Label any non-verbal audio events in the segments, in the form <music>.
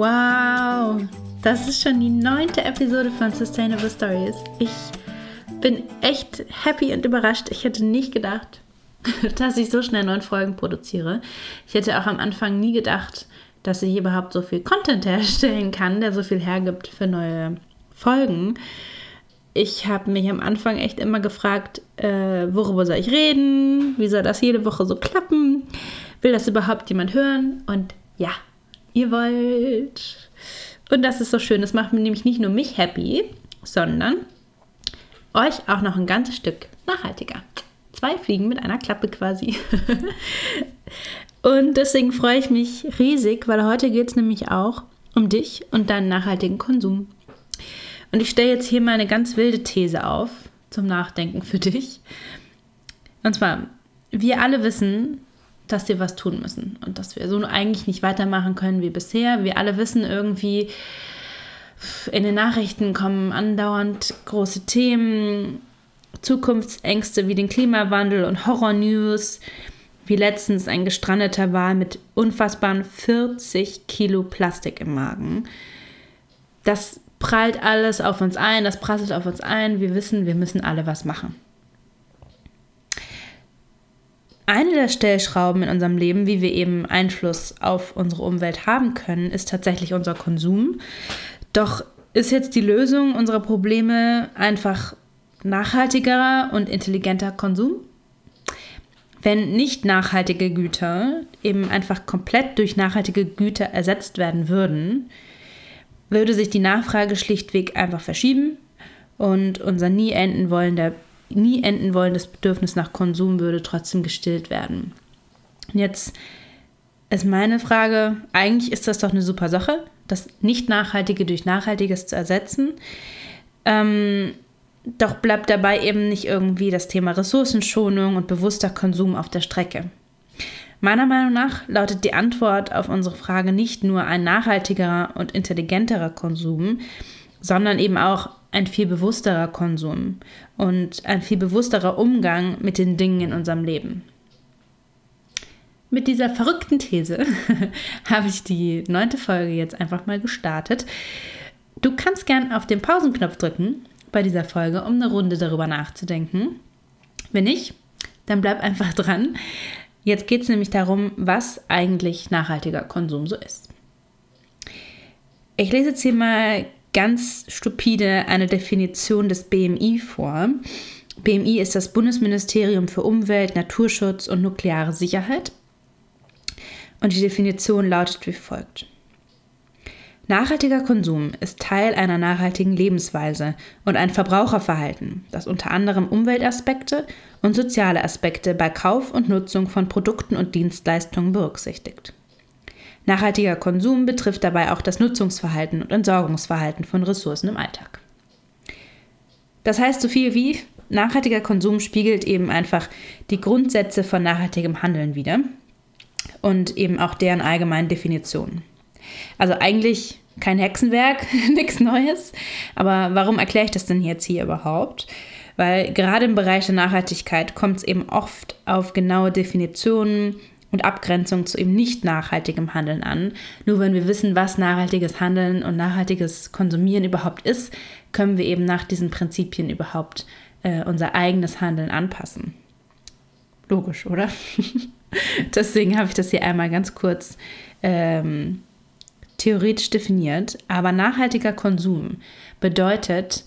Wow, das ist schon die neunte Episode von Sustainable Stories. Ich bin echt happy und überrascht. Ich hätte nicht gedacht, <laughs> dass ich so schnell neun Folgen produziere. Ich hätte auch am Anfang nie gedacht, dass ich überhaupt so viel Content <laughs> herstellen kann, der so viel hergibt für neue Folgen. Ich habe mich am Anfang echt immer gefragt, äh, worüber soll ich reden? Wie soll das jede Woche so klappen? Will das überhaupt jemand hören? Und ja, ihr wollt. Und das ist so schön. Das macht nämlich nicht nur mich happy, sondern euch auch noch ein ganzes Stück nachhaltiger. Zwei Fliegen mit einer Klappe quasi. <laughs> und deswegen freue ich mich riesig, weil heute geht es nämlich auch um dich und deinen nachhaltigen Konsum. Und ich stelle jetzt hier mal eine ganz wilde These auf zum Nachdenken für dich. Und zwar, wir alle wissen, dass wir was tun müssen und dass wir so eigentlich nicht weitermachen können wie bisher. Wir alle wissen irgendwie, in den Nachrichten kommen andauernd große Themen, Zukunftsängste wie den Klimawandel und Horror-News, wie letztens ein gestrandeter Wal mit unfassbaren 40 Kilo Plastik im Magen. Das prallt alles auf uns ein, das prasselt auf uns ein. Wir wissen, wir müssen alle was machen. Eine der Stellschrauben in unserem Leben, wie wir eben Einfluss auf unsere Umwelt haben können, ist tatsächlich unser Konsum. Doch ist jetzt die Lösung unserer Probleme einfach nachhaltigerer und intelligenter Konsum? Wenn nicht nachhaltige Güter eben einfach komplett durch nachhaltige Güter ersetzt werden würden, würde sich die Nachfrage schlichtweg einfach verschieben und unser nie enden wollender nie enden wollendes Bedürfnis nach Konsum würde trotzdem gestillt werden. Jetzt ist meine Frage, eigentlich ist das doch eine super Sache, das Nicht-Nachhaltige durch Nachhaltiges zu ersetzen. Ähm, doch bleibt dabei eben nicht irgendwie das Thema Ressourcenschonung und bewusster Konsum auf der Strecke. Meiner Meinung nach lautet die Antwort auf unsere Frage nicht nur ein nachhaltigerer und intelligenterer Konsum, sondern eben auch ein viel bewussterer Konsum und ein viel bewussterer Umgang mit den Dingen in unserem Leben. Mit dieser verrückten These <laughs> habe ich die neunte Folge jetzt einfach mal gestartet. Du kannst gern auf den Pausenknopf drücken bei dieser Folge, um eine Runde darüber nachzudenken. Wenn nicht, dann bleib einfach dran. Jetzt geht es nämlich darum, was eigentlich nachhaltiger Konsum so ist. Ich lese jetzt hier mal ganz stupide eine Definition des BMI vor. BMI ist das Bundesministerium für Umwelt, Naturschutz und nukleare Sicherheit. Und die Definition lautet wie folgt. Nachhaltiger Konsum ist Teil einer nachhaltigen Lebensweise und ein Verbraucherverhalten, das unter anderem Umweltaspekte und soziale Aspekte bei Kauf und Nutzung von Produkten und Dienstleistungen berücksichtigt. Nachhaltiger Konsum betrifft dabei auch das Nutzungsverhalten und Entsorgungsverhalten von Ressourcen im Alltag. Das heißt so viel wie, nachhaltiger Konsum spiegelt eben einfach die Grundsätze von nachhaltigem Handeln wider und eben auch deren allgemeinen Definitionen. Also eigentlich kein Hexenwerk, <laughs> nichts Neues. Aber warum erkläre ich das denn jetzt hier überhaupt? Weil gerade im Bereich der Nachhaltigkeit kommt es eben oft auf genaue Definitionen und Abgrenzung zu eben nicht nachhaltigem Handeln an. Nur wenn wir wissen, was nachhaltiges Handeln und nachhaltiges Konsumieren überhaupt ist, können wir eben nach diesen Prinzipien überhaupt äh, unser eigenes Handeln anpassen. Logisch, oder? <laughs> Deswegen habe ich das hier einmal ganz kurz ähm, theoretisch definiert. Aber nachhaltiger Konsum bedeutet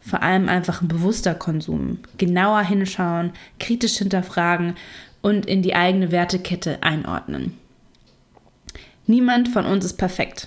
vor allem einfach ein bewusster Konsum. Genauer hinschauen, kritisch hinterfragen und in die eigene Wertekette einordnen. Niemand von uns ist perfekt.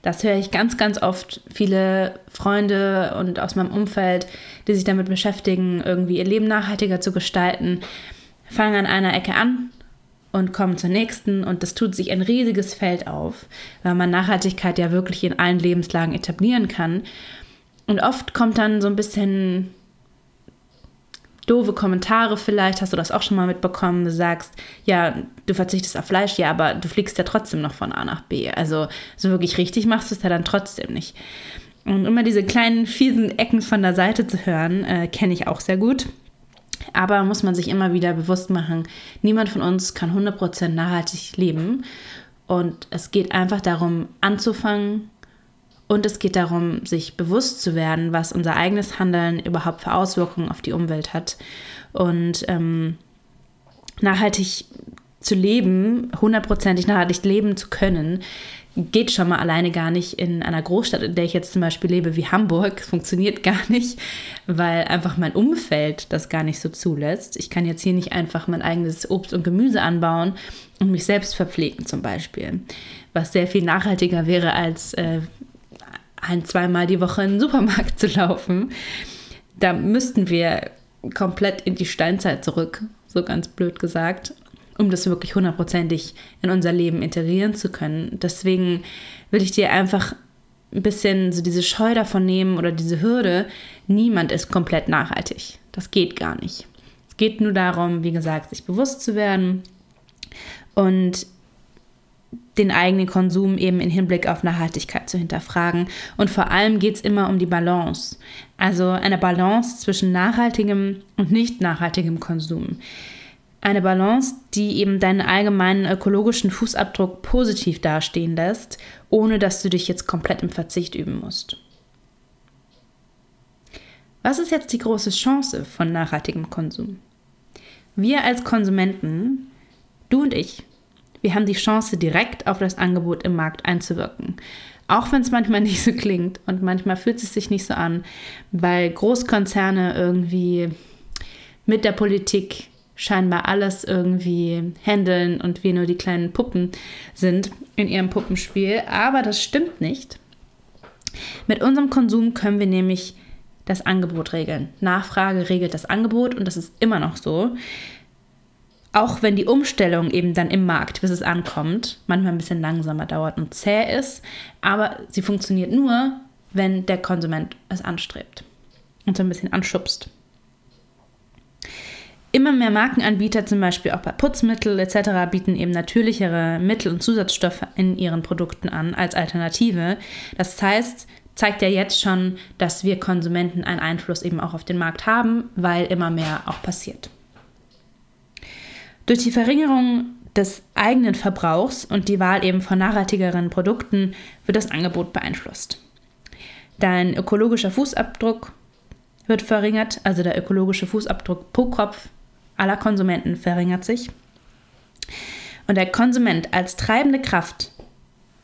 Das höre ich ganz, ganz oft. Viele Freunde und aus meinem Umfeld, die sich damit beschäftigen, irgendwie ihr Leben nachhaltiger zu gestalten, fangen an einer Ecke an und kommen zur nächsten und das tut sich ein riesiges Feld auf, weil man Nachhaltigkeit ja wirklich in allen Lebenslagen etablieren kann. Und oft kommt dann so ein bisschen doofe Kommentare vielleicht, hast du das auch schon mal mitbekommen, du sagst, ja, du verzichtest auf Fleisch, ja, aber du fliegst ja trotzdem noch von A nach B. Also so wirklich richtig machst du es ja dann trotzdem nicht. Und immer diese kleinen fiesen Ecken von der Seite zu hören, äh, kenne ich auch sehr gut. Aber muss man sich immer wieder bewusst machen, niemand von uns kann 100% nachhaltig leben. Und es geht einfach darum, anzufangen. Und es geht darum, sich bewusst zu werden, was unser eigenes Handeln überhaupt für Auswirkungen auf die Umwelt hat. Und ähm, nachhaltig zu leben, hundertprozentig nachhaltig leben zu können, geht schon mal alleine gar nicht in einer Großstadt, in der ich jetzt zum Beispiel lebe, wie Hamburg. <laughs> Funktioniert gar nicht, weil einfach mein Umfeld das gar nicht so zulässt. Ich kann jetzt hier nicht einfach mein eigenes Obst und Gemüse anbauen und mich selbst verpflegen zum Beispiel. Was sehr viel nachhaltiger wäre, als äh, ein, zweimal die Woche in den Supermarkt <laughs> zu laufen. Da müssten wir komplett in die Steinzeit zurück, so ganz blöd gesagt um das wirklich hundertprozentig in unser Leben integrieren zu können. Deswegen will ich dir einfach ein bisschen so diese Scheu davon nehmen oder diese Hürde. Niemand ist komplett nachhaltig. Das geht gar nicht. Es geht nur darum, wie gesagt, sich bewusst zu werden und den eigenen Konsum eben in Hinblick auf Nachhaltigkeit zu hinterfragen. Und vor allem geht es immer um die Balance. Also eine Balance zwischen nachhaltigem und nicht nachhaltigem Konsum eine Balance, die eben deinen allgemeinen ökologischen Fußabdruck positiv dastehen lässt, ohne dass du dich jetzt komplett im Verzicht üben musst. Was ist jetzt die große Chance von nachhaltigem Konsum? Wir als Konsumenten, du und ich, wir haben die Chance, direkt auf das Angebot im Markt einzuwirken. Auch wenn es manchmal <laughs> nicht so klingt und manchmal fühlt es sich nicht so an, weil Großkonzerne irgendwie mit der Politik scheinbar alles irgendwie handeln und wir nur die kleinen Puppen sind in ihrem Puppenspiel. Aber das stimmt nicht. Mit unserem Konsum können wir nämlich das Angebot regeln. Nachfrage regelt das Angebot und das ist immer noch so. Auch wenn die Umstellung eben dann im Markt, bis es ankommt, manchmal ein bisschen langsamer dauert und zäh ist, aber sie funktioniert nur, wenn der Konsument es anstrebt und so ein bisschen anschubst. Immer mehr Markenanbieter, zum Beispiel auch bei Putzmittel etc., bieten eben natürlichere Mittel und Zusatzstoffe in ihren Produkten an als Alternative. Das heißt, zeigt ja jetzt schon, dass wir Konsumenten einen Einfluss eben auch auf den Markt haben, weil immer mehr auch passiert. Durch die Verringerung des eigenen Verbrauchs und die Wahl eben von nachhaltigeren Produkten wird das Angebot beeinflusst. Dein ökologischer Fußabdruck wird verringert, also der ökologische Fußabdruck pro Kopf aller Konsumenten verringert sich. Und der Konsument als treibende Kraft,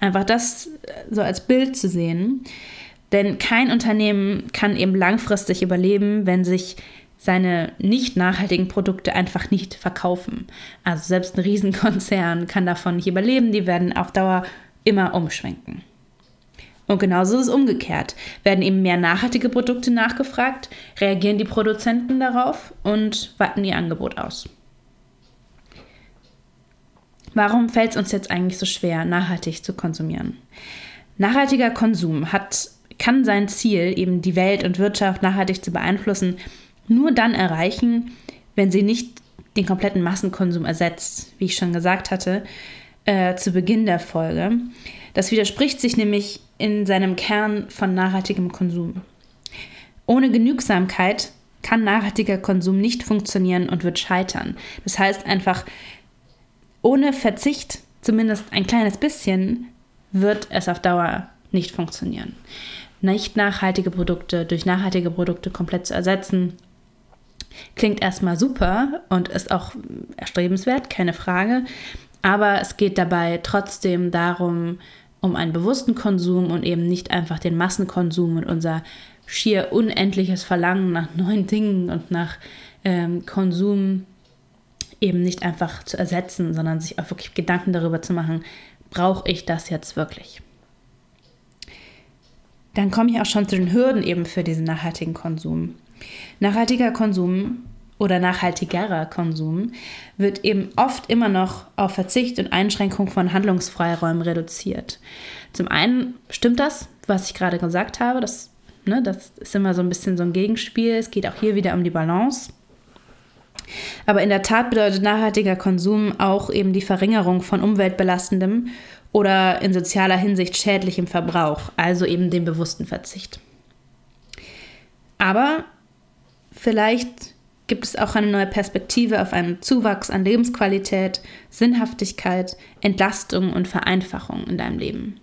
einfach das so als Bild zu sehen, denn kein Unternehmen kann eben langfristig überleben, wenn sich seine nicht nachhaltigen Produkte einfach nicht verkaufen. Also selbst ein Riesenkonzern kann davon nicht überleben, die werden auf Dauer immer umschwenken. Und genauso ist es umgekehrt. Werden eben mehr nachhaltige Produkte nachgefragt, reagieren die Produzenten darauf und weiten ihr Angebot aus. Warum fällt es uns jetzt eigentlich so schwer, nachhaltig zu konsumieren? Nachhaltiger Konsum hat, kann sein Ziel, eben die Welt und Wirtschaft nachhaltig zu beeinflussen, nur dann erreichen, wenn sie nicht den kompletten Massenkonsum ersetzt, wie ich schon gesagt hatte, äh, zu Beginn der Folge. Das widerspricht sich nämlich in seinem Kern von nachhaltigem Konsum. Ohne Genügsamkeit kann nachhaltiger Konsum nicht funktionieren und wird scheitern. Das heißt einfach, ohne Verzicht, zumindest ein kleines bisschen, wird es auf Dauer nicht funktionieren. Nicht nachhaltige Produkte durch nachhaltige Produkte komplett zu ersetzen, klingt erstmal super und ist auch erstrebenswert, keine Frage. Aber es geht dabei trotzdem darum, um einen bewussten Konsum und eben nicht einfach den Massenkonsum und unser schier unendliches Verlangen nach neuen Dingen und nach ähm, Konsum eben nicht einfach zu ersetzen, sondern sich auch wirklich Gedanken darüber zu machen, brauche ich das jetzt wirklich? Dann komme ich auch schon zu den Hürden eben für diesen nachhaltigen Konsum. Nachhaltiger Konsum oder nachhaltigerer Konsum wird eben oft immer noch auf Verzicht und Einschränkung von Handlungsfreiräumen reduziert. Zum einen stimmt das, was ich gerade gesagt habe, das, ne, das ist immer so ein bisschen so ein Gegenspiel. Es geht auch hier wieder um die Balance. Aber in der Tat bedeutet nachhaltiger Konsum auch eben die Verringerung von umweltbelastendem oder in sozialer Hinsicht schädlichem Verbrauch, also eben den bewussten Verzicht. Aber vielleicht gibt es auch eine neue Perspektive auf einen Zuwachs an Lebensqualität, Sinnhaftigkeit, Entlastung und Vereinfachung in deinem Leben.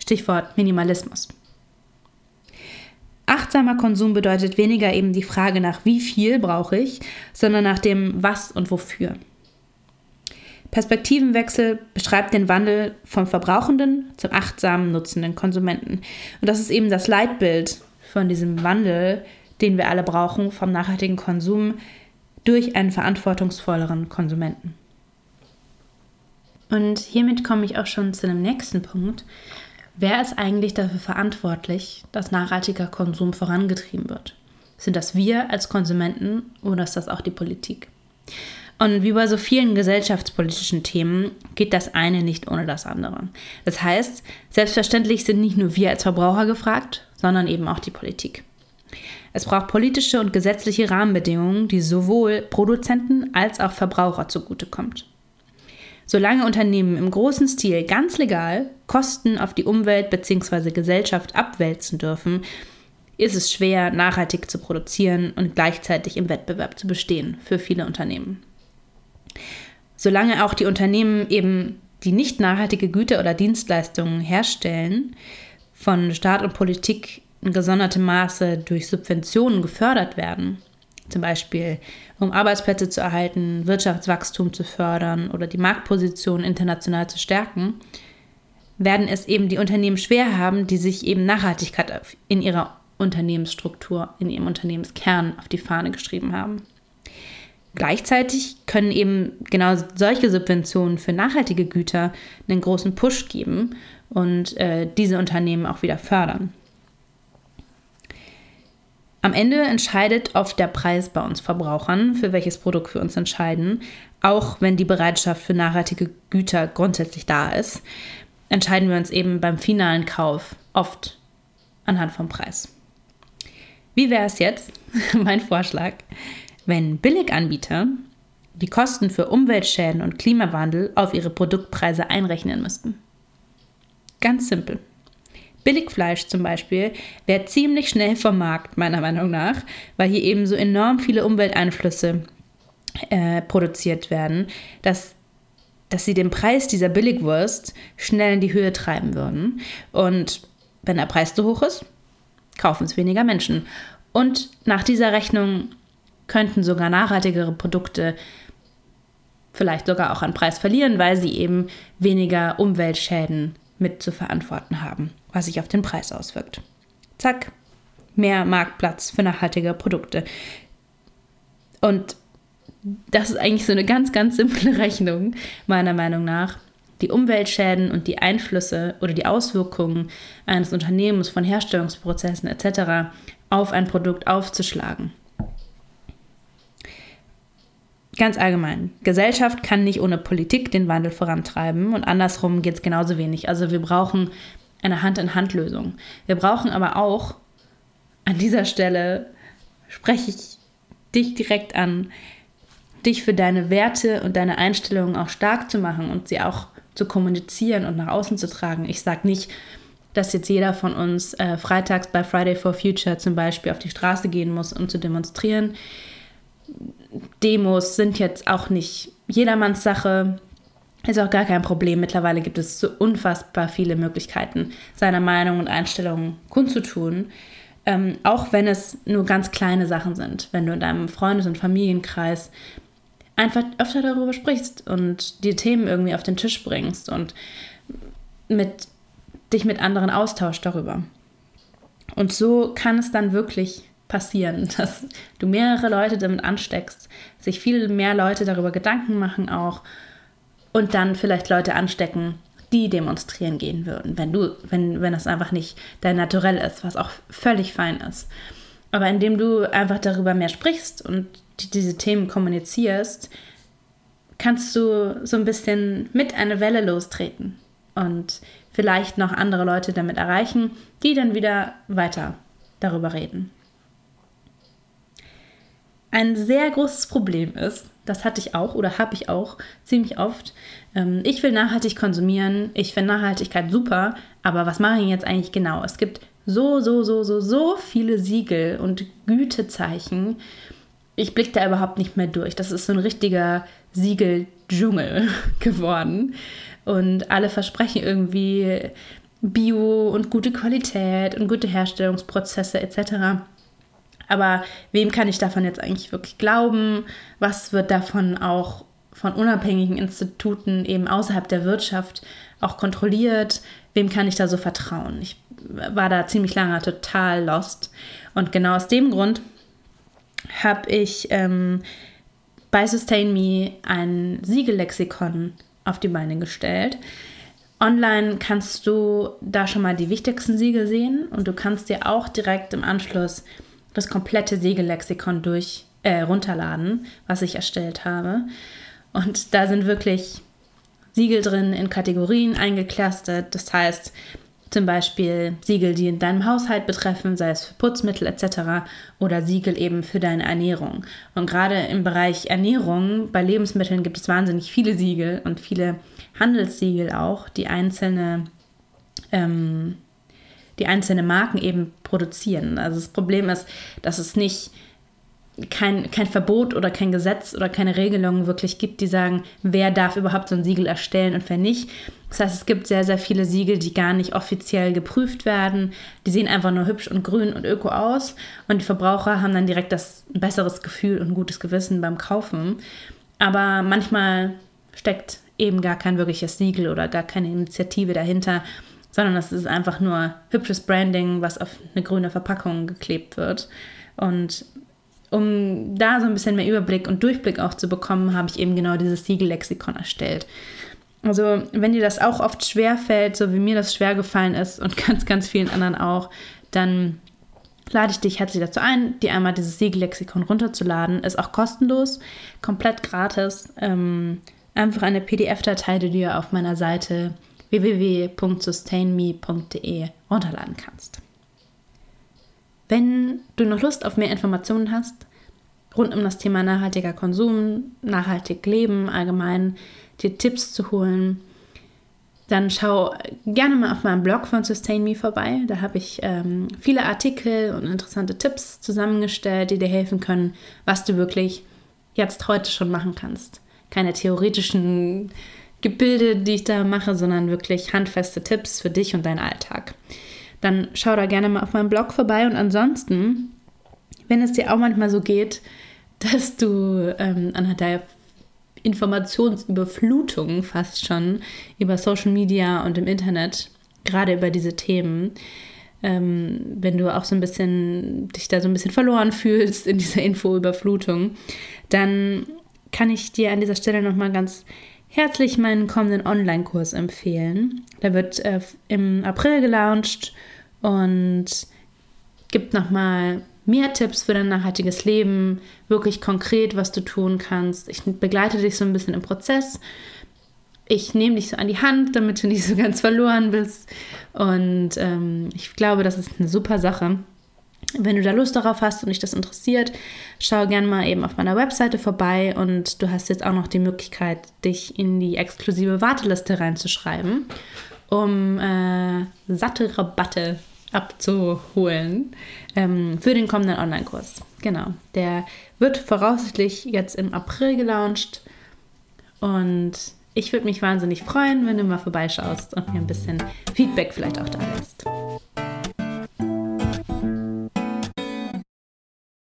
Stichwort Minimalismus. Achtsamer Konsum bedeutet weniger eben die Frage nach wie viel brauche ich, sondern nach dem was und wofür. Perspektivenwechsel beschreibt den Wandel vom verbrauchenden zum achtsamen nutzenden Konsumenten. Und das ist eben das Leitbild von diesem Wandel, den wir alle brauchen, vom nachhaltigen Konsum durch einen verantwortungsvolleren Konsumenten. Und hiermit komme ich auch schon zu dem nächsten Punkt. Wer ist eigentlich dafür verantwortlich, dass nachhaltiger Konsum vorangetrieben wird? Sind das wir als Konsumenten oder ist das auch die Politik? Und wie bei so vielen gesellschaftspolitischen Themen geht das eine nicht ohne das andere. Das heißt, selbstverständlich sind nicht nur wir als Verbraucher gefragt, sondern eben auch die Politik. Es braucht politische und gesetzliche Rahmenbedingungen, die sowohl Produzenten als auch Verbraucher zugutekommt. Solange Unternehmen im großen Stil ganz legal Kosten auf die Umwelt bzw. Gesellschaft abwälzen dürfen, ist es schwer, nachhaltig zu produzieren und gleichzeitig im Wettbewerb zu bestehen für viele Unternehmen. Solange auch die Unternehmen eben die nicht nachhaltige Güter oder Dienstleistungen herstellen, von Staat und Politik in gesondertem Maße durch Subventionen gefördert werden, zum Beispiel um Arbeitsplätze zu erhalten, Wirtschaftswachstum zu fördern oder die Marktposition international zu stärken, werden es eben die Unternehmen schwer haben, die sich eben Nachhaltigkeit in ihrer Unternehmensstruktur, in ihrem Unternehmenskern auf die Fahne geschrieben haben. Gleichzeitig können eben genau solche Subventionen für nachhaltige Güter einen großen Push geben und äh, diese Unternehmen auch wieder fördern. Am Ende entscheidet oft der Preis bei uns Verbrauchern, für welches Produkt wir uns entscheiden, auch wenn die Bereitschaft für nachhaltige Güter grundsätzlich da ist, entscheiden wir uns eben beim finalen Kauf oft anhand vom Preis. Wie wäre es jetzt, <laughs> mein Vorschlag, wenn Billiganbieter die Kosten für Umweltschäden und Klimawandel auf ihre Produktpreise einrechnen müssten. Ganz simpel. Billigfleisch zum Beispiel wäre ziemlich schnell vom Markt, meiner Meinung nach, weil hier eben so enorm viele Umwelteinflüsse äh, produziert werden, dass, dass sie den Preis dieser Billigwurst schnell in die Höhe treiben würden. Und wenn der Preis zu hoch ist, kaufen es weniger Menschen. Und nach dieser Rechnung könnten sogar nachhaltigere Produkte vielleicht sogar auch an Preis verlieren, weil sie eben weniger Umweltschäden mit zu verantworten haben, was sich auf den Preis auswirkt. Zack, mehr Marktplatz für nachhaltige Produkte. Und das ist eigentlich so eine ganz, ganz simple <laughs> Rechnung, meiner Meinung nach. Die Umweltschäden und die Einflüsse oder die Auswirkungen eines Unternehmens von Herstellungsprozessen etc. auf ein Produkt aufzuschlagen. Ganz allgemein. Gesellschaft kann nicht ohne Politik den Wandel vorantreiben und andersrum geht es genauso wenig. Also wir brauchen eine Hand-in-Hand-Lösung. Wir brauchen aber auch, an dieser Stelle spreche ich dich direkt an, dich für deine Werte und deine Einstellungen auch stark zu machen und sie auch zu kommunizieren und nach außen zu tragen. Ich sage nicht, dass jetzt jeder von uns äh, freitags bei Friday for Future zum Beispiel auf die Straße gehen muss, um zu demonstrieren. Demos sind jetzt auch nicht jedermanns Sache. Ist auch gar kein Problem. Mittlerweile gibt es so unfassbar viele Möglichkeiten, seine Meinung und Einstellungen kundzutun. Ähm, auch wenn es nur ganz kleine Sachen sind. Wenn du in deinem Freundes- und Familienkreis einfach öfter darüber sprichst und die Themen irgendwie auf den Tisch bringst und mit, dich mit anderen austauscht darüber. Und so kann es dann wirklich passieren, <laughs> dass du mehrere Leute damit ansteckst, sich viel mehr Leute darüber Gedanken machen auch und dann vielleicht Leute anstecken, die demonstrieren gehen würden, wenn du, wenn, wenn das einfach nicht dein Naturell ist, was auch völlig fein ist. Aber indem du einfach darüber mehr sprichst und diese Themen kommunizierst, kannst du so ein bisschen mit einer Welle lostreten und vielleicht noch andere Leute damit erreichen, die dann wieder weiter darüber reden ein sehr großes Problem ist, das hatte ich auch oder habe ich auch ziemlich oft. Ähm, ich will nachhaltig konsumieren, ich finde Nachhaltigkeit super, aber was mache ich jetzt eigentlich genau? Es gibt so, so, so, so, so viele Siegel und Gütezeichen ich blicke da überhaupt nicht mehr durch. Das ist so ein richtiger Siegeldschungel <laughs> geworden. Und alle versprechen irgendwie Bio und gute Qualität und gute Herstellungsprozesse etc. Aber wem kann ich davon jetzt eigentlich wirklich glauben? Was wird davon auch von unabhängigen Instituten eben außerhalb der Wirtschaft auch kontrolliert? Wem kann ich da so vertrauen? Ich war da ziemlich lange total lost. Und genau aus dem Grund habe ich ähm, bei Sustain Me ein Siegellexikon auf die Beine gestellt. Online kannst du da schon mal die wichtigsten Siegel sehen und du kannst dir auch direkt im Anschluss das komplette Siegellexikon durch äh, runterladen, was ich erstellt habe. Und da sind wirklich Siegel drin in Kategorien eingeclustert. Das heißt, zum Beispiel Siegel, die in deinem Haushalt betreffen, sei es für Putzmittel etc. oder Siegel eben für deine Ernährung. Und gerade im Bereich Ernährung, bei Lebensmitteln gibt es wahnsinnig viele Siegel und viele Handelssiegel auch, die einzelne, ähm, die einzelne Marken eben produzieren. Also das Problem ist, dass es nicht kein, kein Verbot oder kein Gesetz oder keine Regelungen wirklich gibt, die sagen, wer darf überhaupt so ein Siegel erstellen und wer nicht. Das heißt, es gibt sehr, sehr viele Siegel, die gar nicht offiziell geprüft werden. Die sehen einfach nur hübsch und grün und öko aus. Und die Verbraucher haben dann direkt das ein besseres Gefühl und gutes Gewissen beim Kaufen. Aber manchmal steckt eben gar kein wirkliches Siegel oder gar keine Initiative dahinter, sondern es ist einfach nur hübsches Branding, was auf eine grüne Verpackung geklebt wird. Und um da so ein bisschen mehr Überblick und Durchblick auch zu bekommen, habe ich eben genau dieses Siegellexikon erstellt. Also, wenn dir das auch oft schwer fällt, so wie mir das schwer gefallen ist und <laughs> ganz, ganz vielen anderen auch, dann lade ich dich herzlich dazu ein, dir einmal dieses Siegellexikon runterzuladen. Ist auch kostenlos, komplett gratis. Ähm, einfach eine PDF-Datei, die du dir auf meiner Seite www.sustainme.de runterladen kannst. Wenn du noch Lust auf mehr Informationen hast, rund um das Thema nachhaltiger Konsum, nachhaltig Leben allgemein, dir Tipps zu holen, dann schau gerne mal auf meinem Blog von Sustain Me vorbei. Da habe ich ähm, viele Artikel und interessante Tipps zusammengestellt, die dir helfen können, was du wirklich jetzt heute schon machen kannst. Keine theoretischen Gebilde, die ich da mache, sondern wirklich handfeste Tipps für dich und deinen Alltag dann schau da gerne mal auf meinem Blog vorbei. Und ansonsten, wenn es dir auch manchmal so geht, <laughs> dass du ähm, anhand der Informationsüberflutung fast schon über Social Media und im Internet, gerade über diese Themen, ähm, wenn du auch so ein bisschen dich da so ein bisschen verloren fühlst in dieser Infoüberflutung, dann kann ich dir an dieser Stelle nochmal ganz herzlich meinen kommenden Online-Kurs empfehlen. Der wird äh, im April gelauncht und gibt nochmal mehr Tipps für dein nachhaltiges Leben, wirklich konkret, was du tun kannst. Ich begleite dich so ein bisschen im Prozess. Ich nehme dich so an die Hand, damit du nicht so ganz verloren bist. Und ähm, ich glaube, das ist eine super Sache. Wenn du da Lust darauf hast und dich das interessiert, schau gerne mal eben auf meiner Webseite vorbei und du hast jetzt auch noch die Möglichkeit, dich in die exklusive Warteliste reinzuschreiben, um äh, satte Rabatte abzuholen ähm, für den kommenden Online-Kurs. Genau, der wird voraussichtlich jetzt im April gelauncht und ich würde mich wahnsinnig freuen, wenn du mal vorbeischaust und mir ein bisschen Feedback vielleicht auch da lässt.